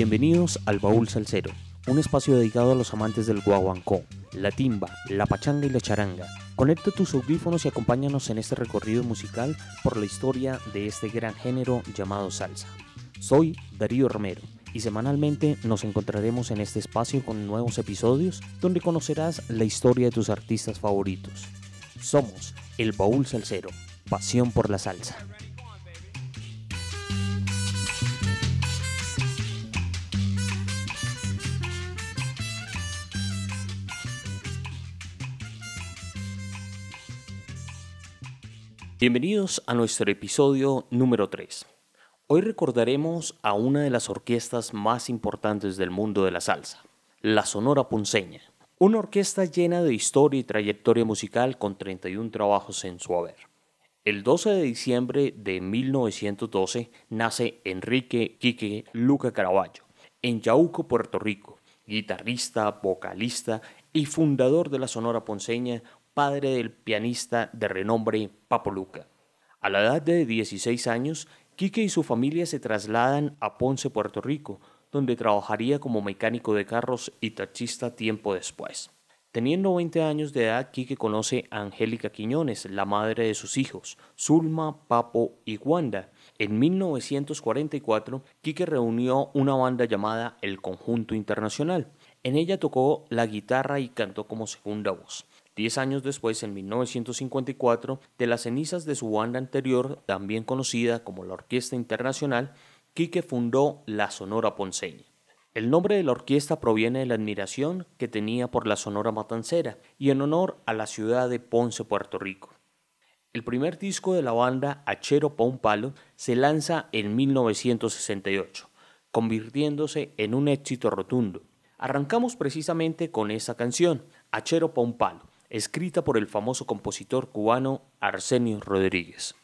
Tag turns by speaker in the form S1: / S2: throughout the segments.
S1: Bienvenidos al Baúl Salsero, un espacio dedicado a los amantes del guaguancó, la timba, la pachanga y la charanga. Conecta tus audífonos y acompáñanos en este recorrido musical por la historia de este gran género llamado salsa. Soy Darío Romero y semanalmente nos encontraremos en este espacio con nuevos episodios donde conocerás la historia de tus artistas favoritos. Somos el Baúl Salsero, pasión por la salsa. Bienvenidos a nuestro episodio número 3. Hoy recordaremos a una de las orquestas más importantes del mundo de la salsa, la Sonora Ponceña, una orquesta llena de historia y trayectoria musical con 31 trabajos en su haber. El 12 de diciembre de 1912 nace Enrique Quique Luca Caraballo, en Yauco, Puerto Rico, guitarrista, vocalista y fundador de la Sonora Ponceña, padre del pianista de renombre Papo Luca. A la edad de 16 años, Quique y su familia se trasladan a Ponce, Puerto Rico, donde trabajaría como mecánico de carros y taxista tiempo después. Teniendo 20 años de edad, Quique conoce a Angélica Quiñones, la madre de sus hijos, Zulma, Papo y Wanda. En 1944, Quique reunió una banda llamada El Conjunto Internacional. En ella tocó la guitarra y cantó como segunda voz. Diez años después, en 1954, de las cenizas de su banda anterior, también conocida como la Orquesta Internacional, Quique fundó la Sonora Ponceña. El nombre de la orquesta proviene de la admiración que tenía por la Sonora Matancera y en honor a la ciudad de Ponce, Puerto Rico. El primer disco de la banda, Achero Pa' un Palo, se lanza en 1968, convirtiéndose en un éxito rotundo. Arrancamos precisamente con esa canción, Achero Pa' un Palo, escrita por el famoso compositor cubano Arsenio Rodríguez.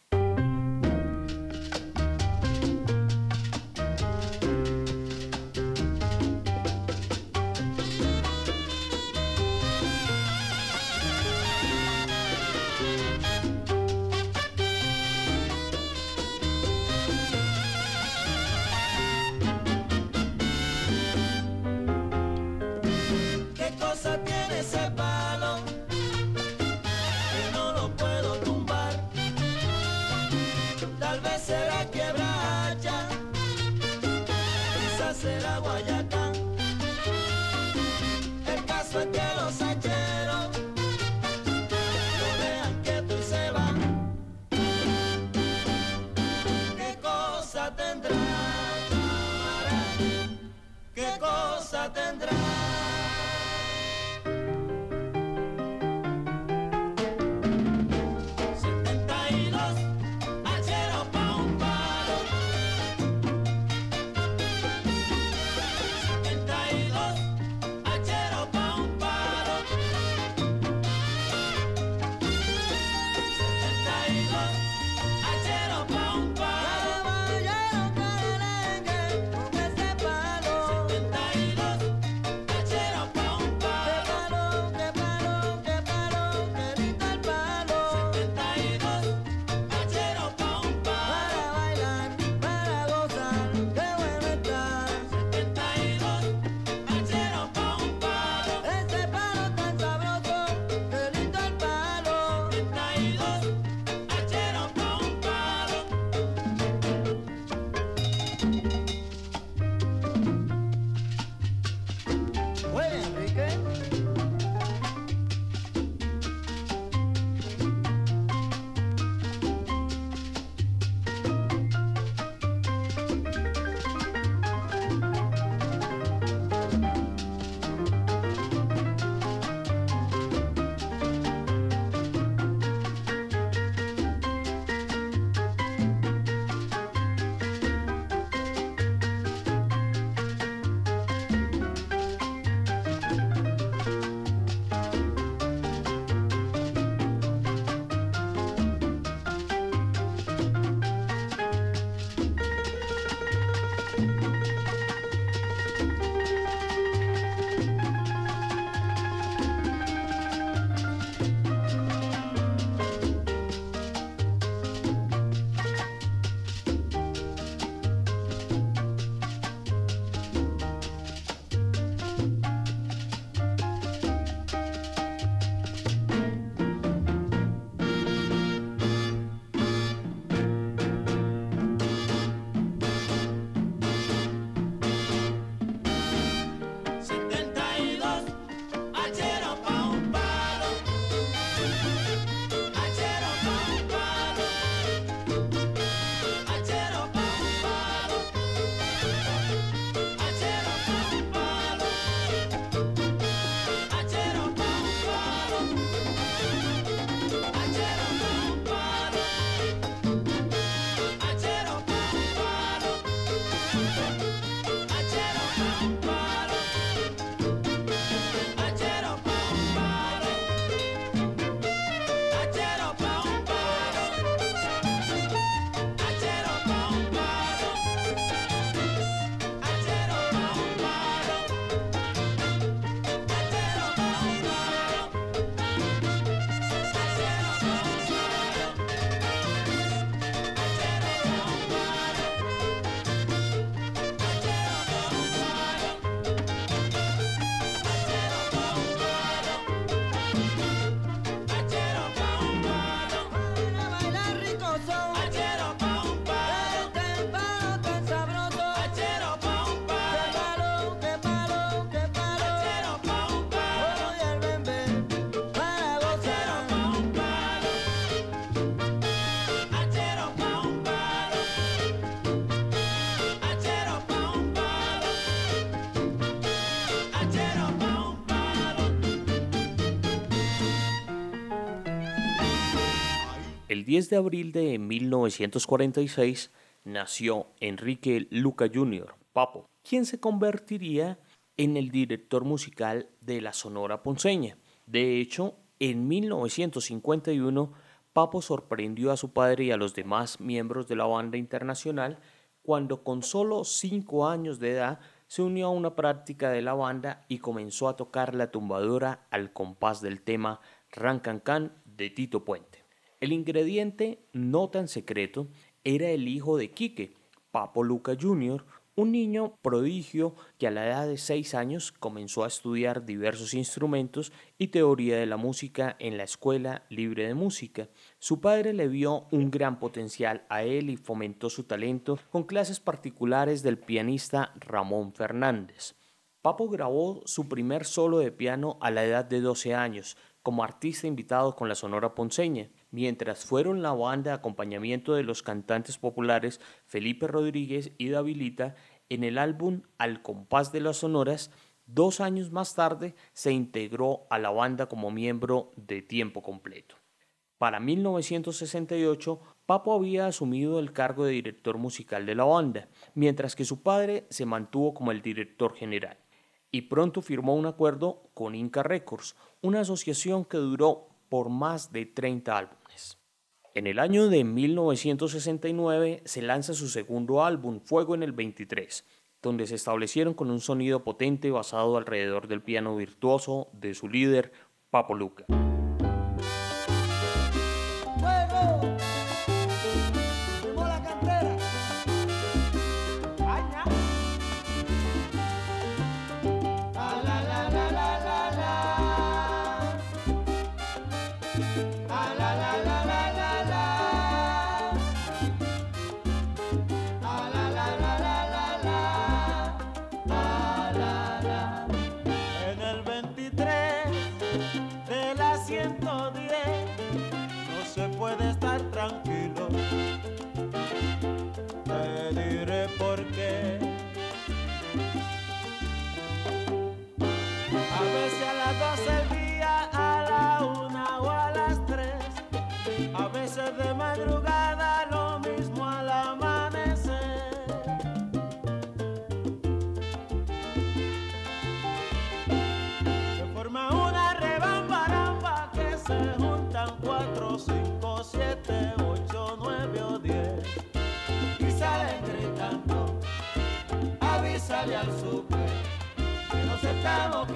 S1: El 10 de abril de 1946 nació Enrique Luca Jr., Papo, quien se convertiría en el director musical de la Sonora Ponceña. De hecho, en 1951, Papo sorprendió a su padre y a los demás miembros de la banda internacional cuando con solo 5 años de edad se unió a una práctica de la banda y comenzó a tocar la tumbadora al compás del tema Rancancan de Tito Puente. El ingrediente no tan secreto era el hijo de Quique, Papo Luca Jr., un niño prodigio que a la edad de 6 años comenzó a estudiar diversos instrumentos y teoría de la música en la Escuela Libre de Música. Su padre le vio un gran potencial a él y fomentó su talento con clases particulares del pianista Ramón Fernández. Papo grabó su primer solo de piano a la edad de 12 años, como artista invitado con la Sonora Ponceña mientras fueron la banda de acompañamiento de los cantantes populares Felipe Rodríguez y Davilita en el álbum Al compás de las sonoras, dos años más tarde se integró a la banda como miembro de tiempo completo. Para 1968, Papo había asumido el cargo de director musical de la banda, mientras que su padre se mantuvo como el director general. Y pronto firmó un acuerdo con Inca Records, una asociación que duró por más de 30 álbumes. En el año de 1969 se lanza su segundo álbum, Fuego en el 23, donde se establecieron con un sonido potente basado alrededor del piano virtuoso de su líder, Papo Luca.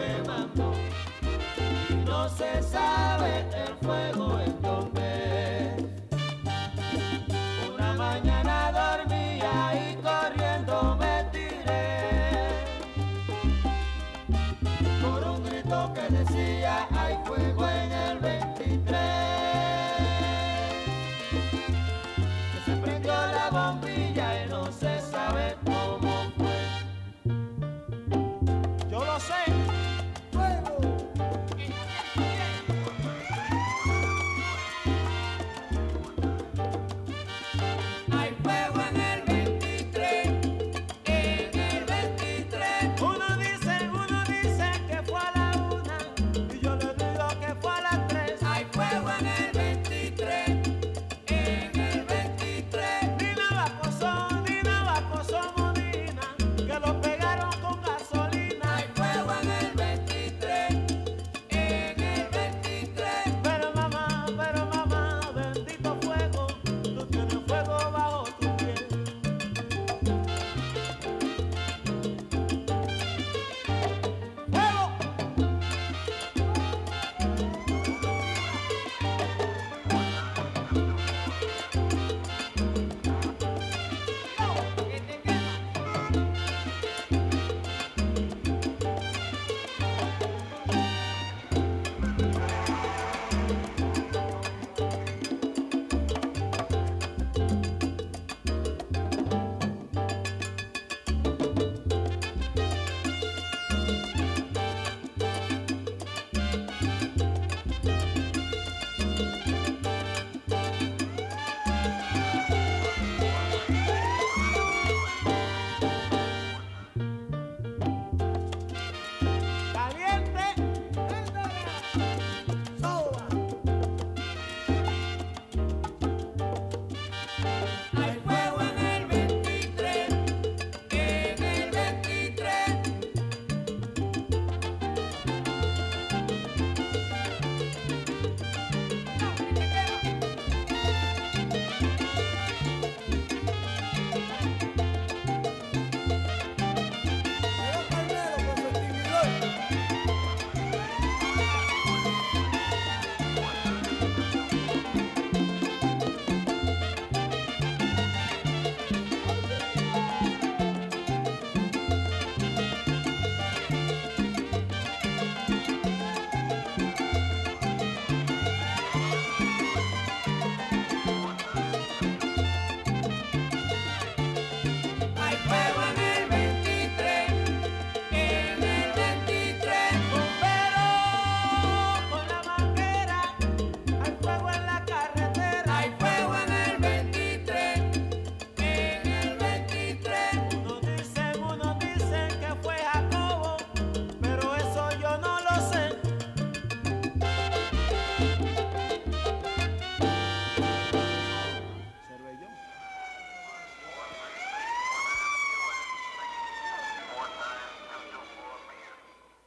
S2: Leva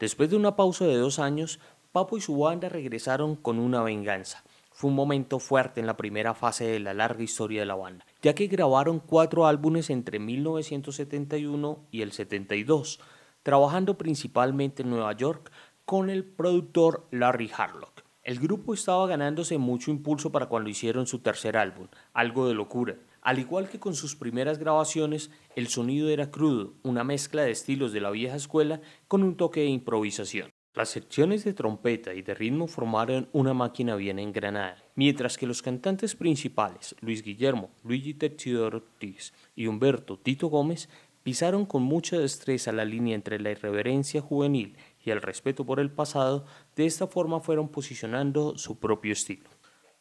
S1: Después de una pausa de dos años, Papo y su banda regresaron con una venganza. Fue un momento fuerte en la primera fase de la larga historia de la banda, ya que grabaron cuatro álbumes entre 1971 y el 72, trabajando principalmente en Nueva York con el productor Larry Harlock. El grupo estaba ganándose mucho impulso para cuando hicieron su tercer álbum, Algo de Locura. Al igual que con sus primeras grabaciones, el sonido era crudo, una mezcla de estilos de la vieja escuela con un toque de improvisación. Las secciones de trompeta y de ritmo formaron una máquina bien engranada, mientras que los cantantes principales, Luis Guillermo, Luigi Tercidor Ortiz y Humberto Tito Gómez, pisaron con mucha destreza la línea entre la irreverencia juvenil y el respeto por el pasado, de esta forma fueron posicionando su propio estilo.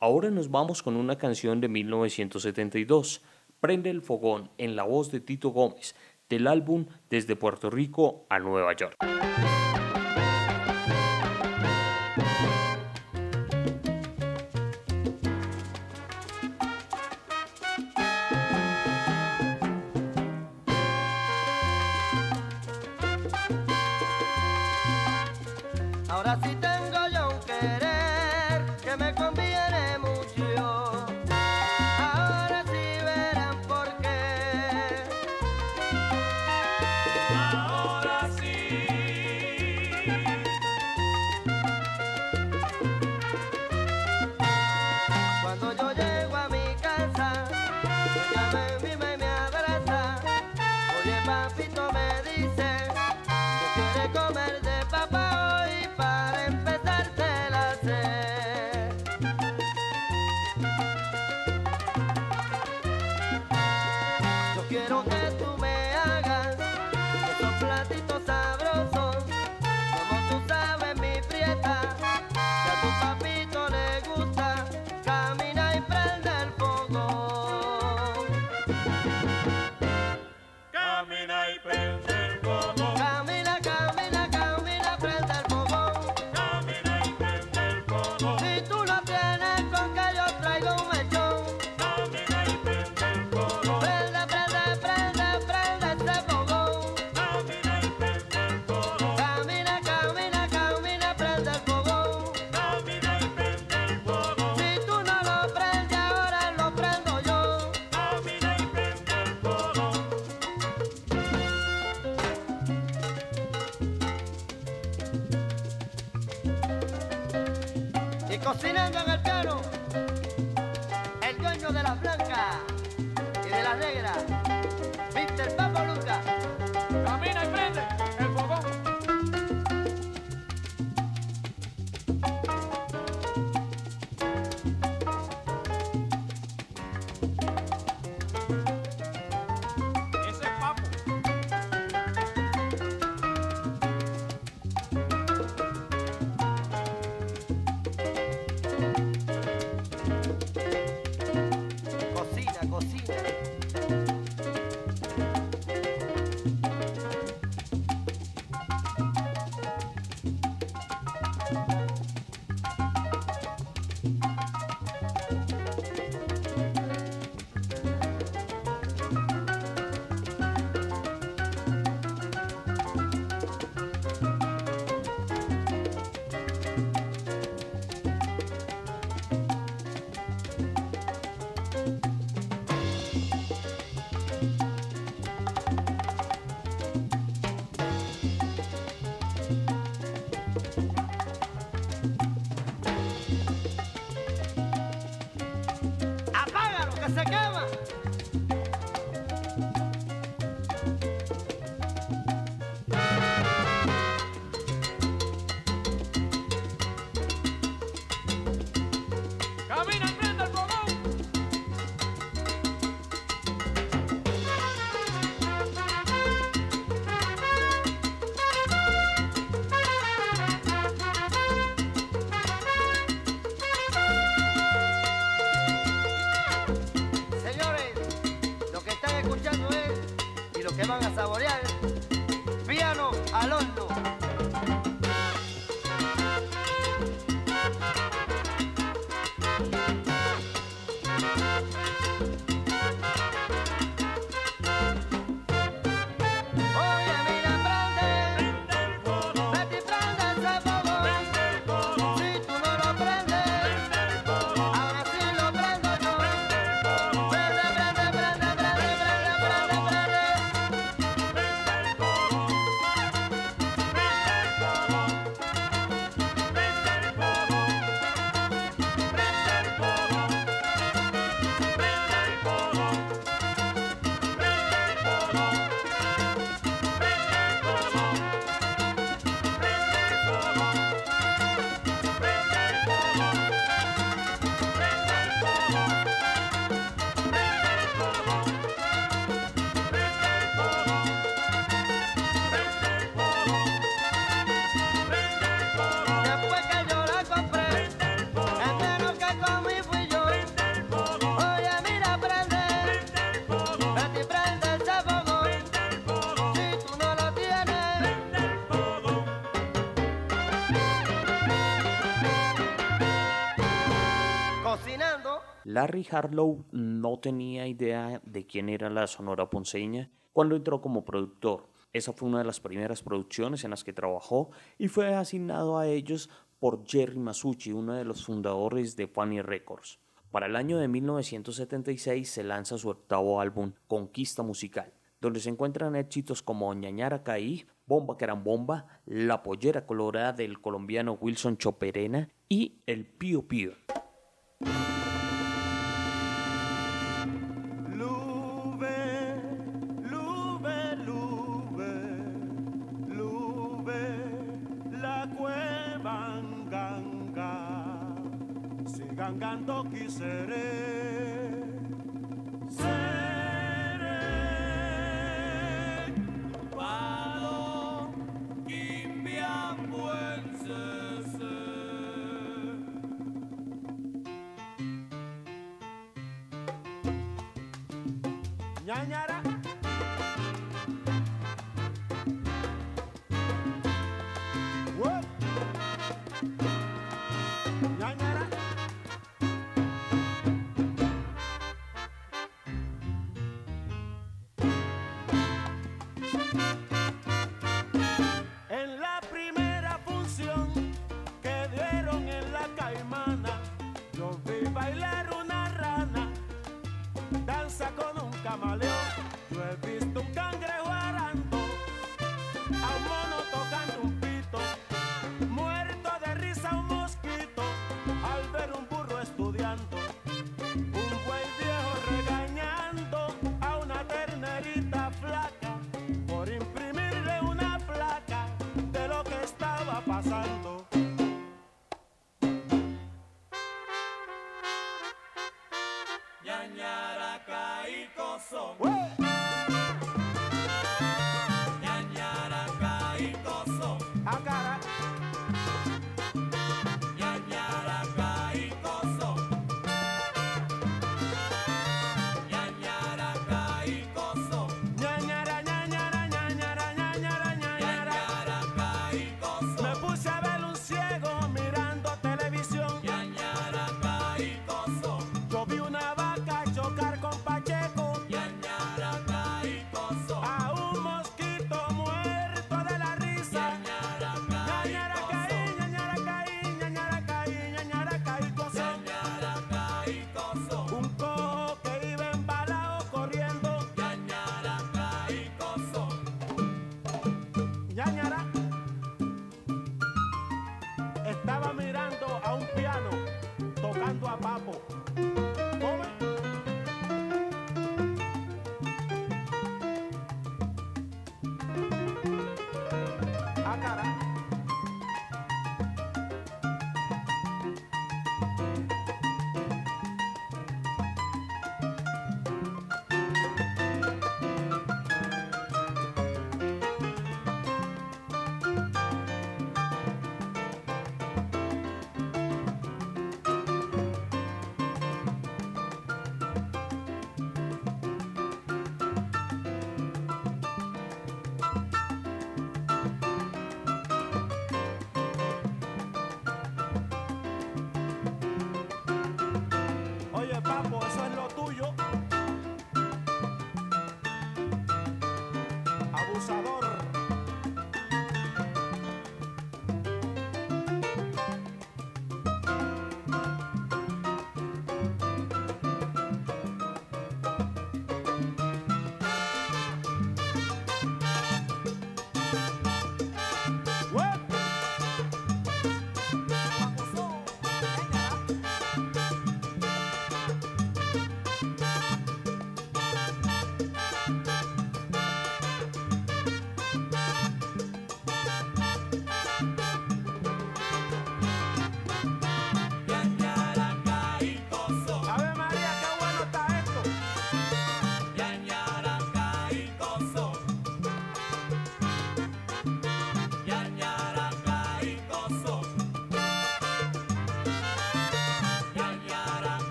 S1: Ahora nos vamos con una canción de 1972, Prende el Fogón, en la voz de Tito Gómez, del álbum Desde Puerto Rico a Nueva York.
S3: Yo quiero Y cocinando en el piano,
S4: 再
S3: 见。
S1: Larry Harlow no tenía idea de quién era la Sonora Ponceña cuando entró como productor. Esa fue una de las primeras producciones en las que trabajó y fue asignado a ellos por Jerry Masucci, uno de los fundadores de Funny Records. Para el año de 1976 se lanza su octavo álbum, Conquista Musical, donde se encuentran éxitos como Ñañara Caí, Bomba Carambomba, La Pollera Colorada del colombiano Wilson Choperena y El Pío Pío.
S5: Si gangando quisere, seré, palo, quimbiambuense. ñañara.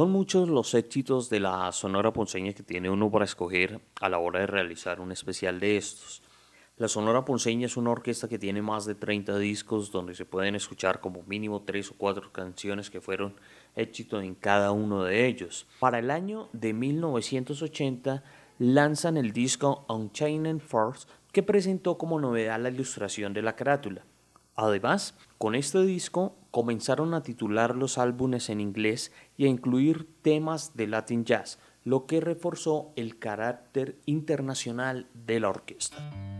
S1: Son muchos los éxitos de la Sonora Ponceña que tiene uno para escoger a la hora de realizar un especial de estos. La Sonora Ponceña es una orquesta que tiene más de 30 discos donde se pueden escuchar como mínimo 3 o 4 canciones que fueron éxito en cada uno de ellos. Para el año de 1980 lanzan el disco Unchained Force que presentó como novedad la ilustración de la carátula. Además, con este disco comenzaron a titular los álbumes en inglés y a incluir temas de Latin Jazz, lo que reforzó el carácter internacional de la orquesta.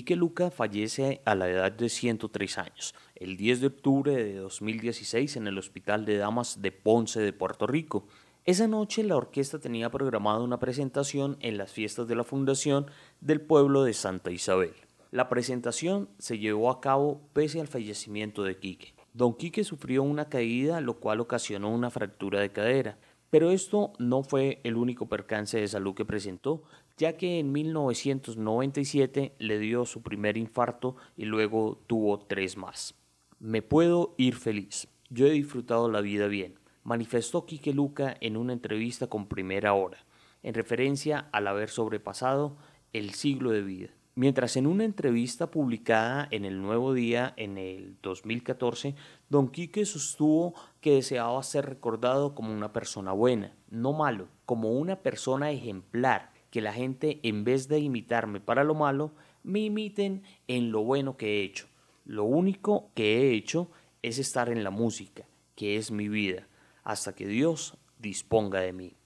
S1: Quique Luca fallece a la edad de 103 años, el 10 de octubre de 2016 en el Hospital de Damas de Ponce de Puerto Rico. Esa noche la orquesta tenía programada una presentación en las fiestas de la Fundación del pueblo de Santa Isabel. La presentación se llevó a cabo pese al fallecimiento de Quique. Don Quique sufrió una caída, lo cual ocasionó una fractura de cadera. Pero esto no fue el único percance de salud que presentó, ya que en 1997 le dio su primer infarto y luego tuvo tres más. Me puedo ir feliz. Yo he disfrutado la vida bien, manifestó Quique Luca en una entrevista con Primera Hora, en referencia al haber sobrepasado el siglo de vida. Mientras en una entrevista publicada en el Nuevo Día en el 2014, Don Quique sostuvo que deseaba ser recordado como una persona buena, no malo, como una persona ejemplar, que la gente en vez de imitarme para lo malo, me imiten en lo bueno que he hecho. Lo único que he hecho es estar en la música, que es mi vida, hasta que Dios disponga de mí.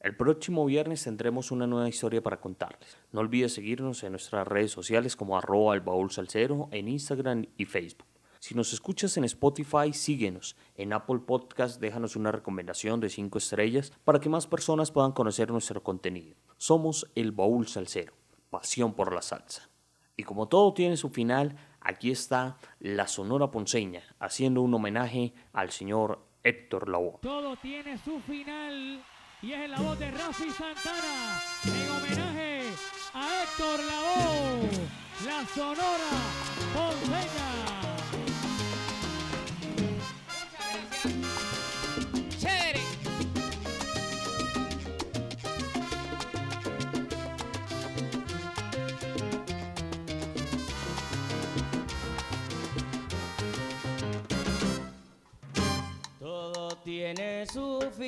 S1: El próximo viernes tendremos una nueva historia para contarles. No olvides seguirnos en nuestras redes sociales como arroba el baúl en Instagram y Facebook. Si nos escuchas en Spotify, síguenos. En Apple Podcast déjanos una recomendación de 5 estrellas para que más personas puedan conocer nuestro contenido. Somos el baúl salsero, pasión por la salsa. Y como todo tiene su final, aquí está la Sonora Ponceña haciendo un homenaje al señor Héctor Lavoe.
S6: Todo tiene su final y es en la voz de Rafi Santana en homenaje a Héctor Lavoe, la Sonora Ponceña.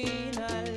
S2: Su final.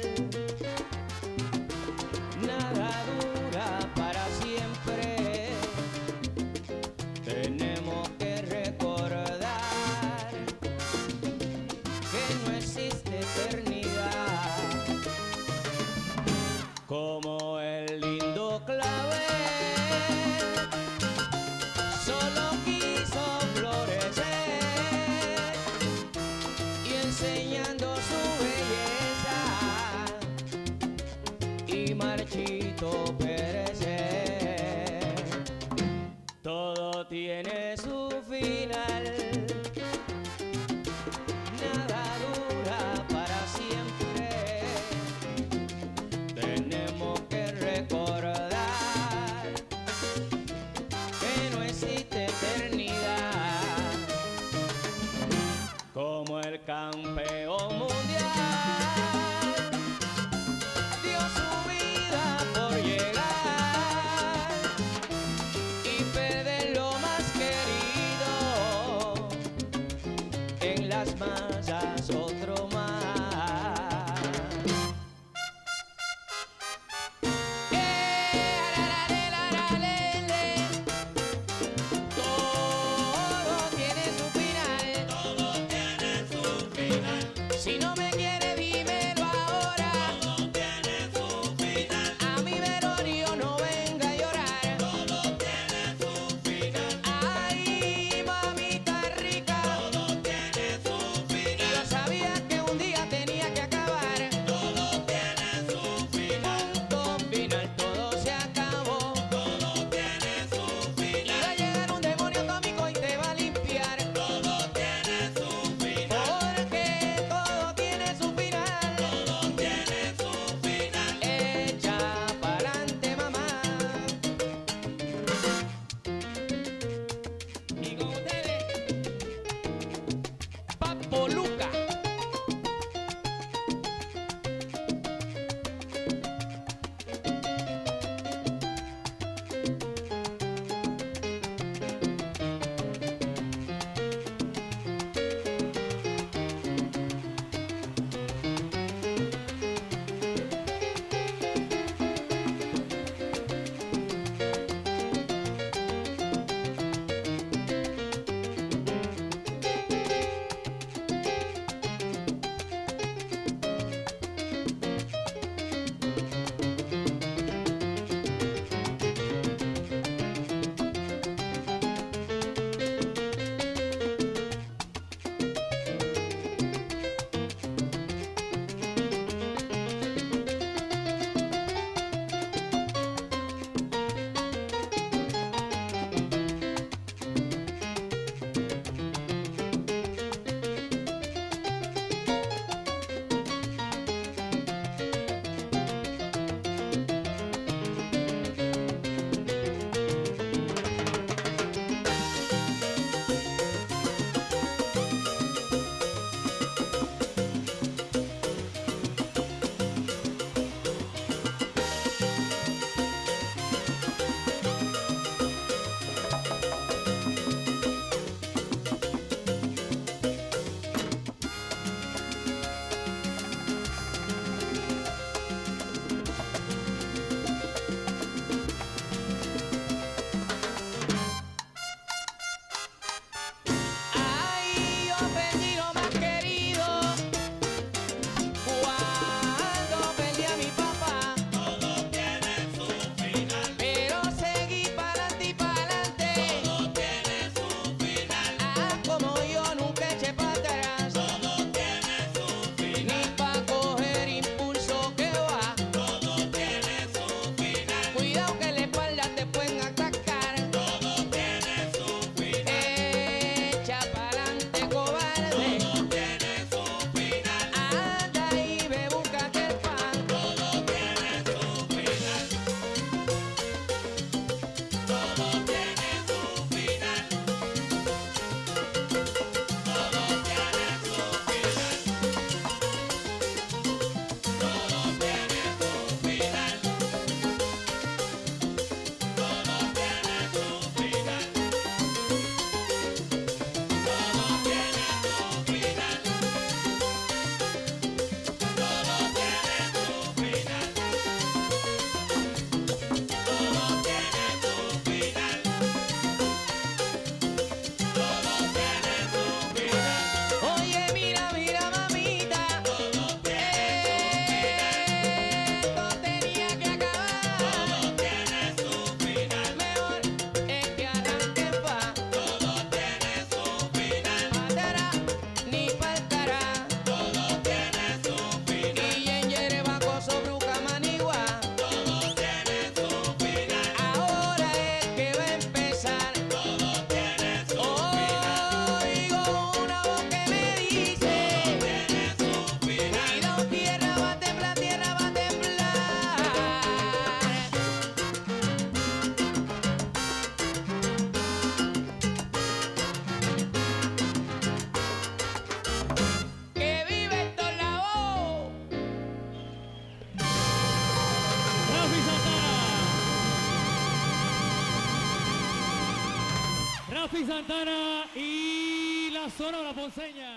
S6: Ponceña.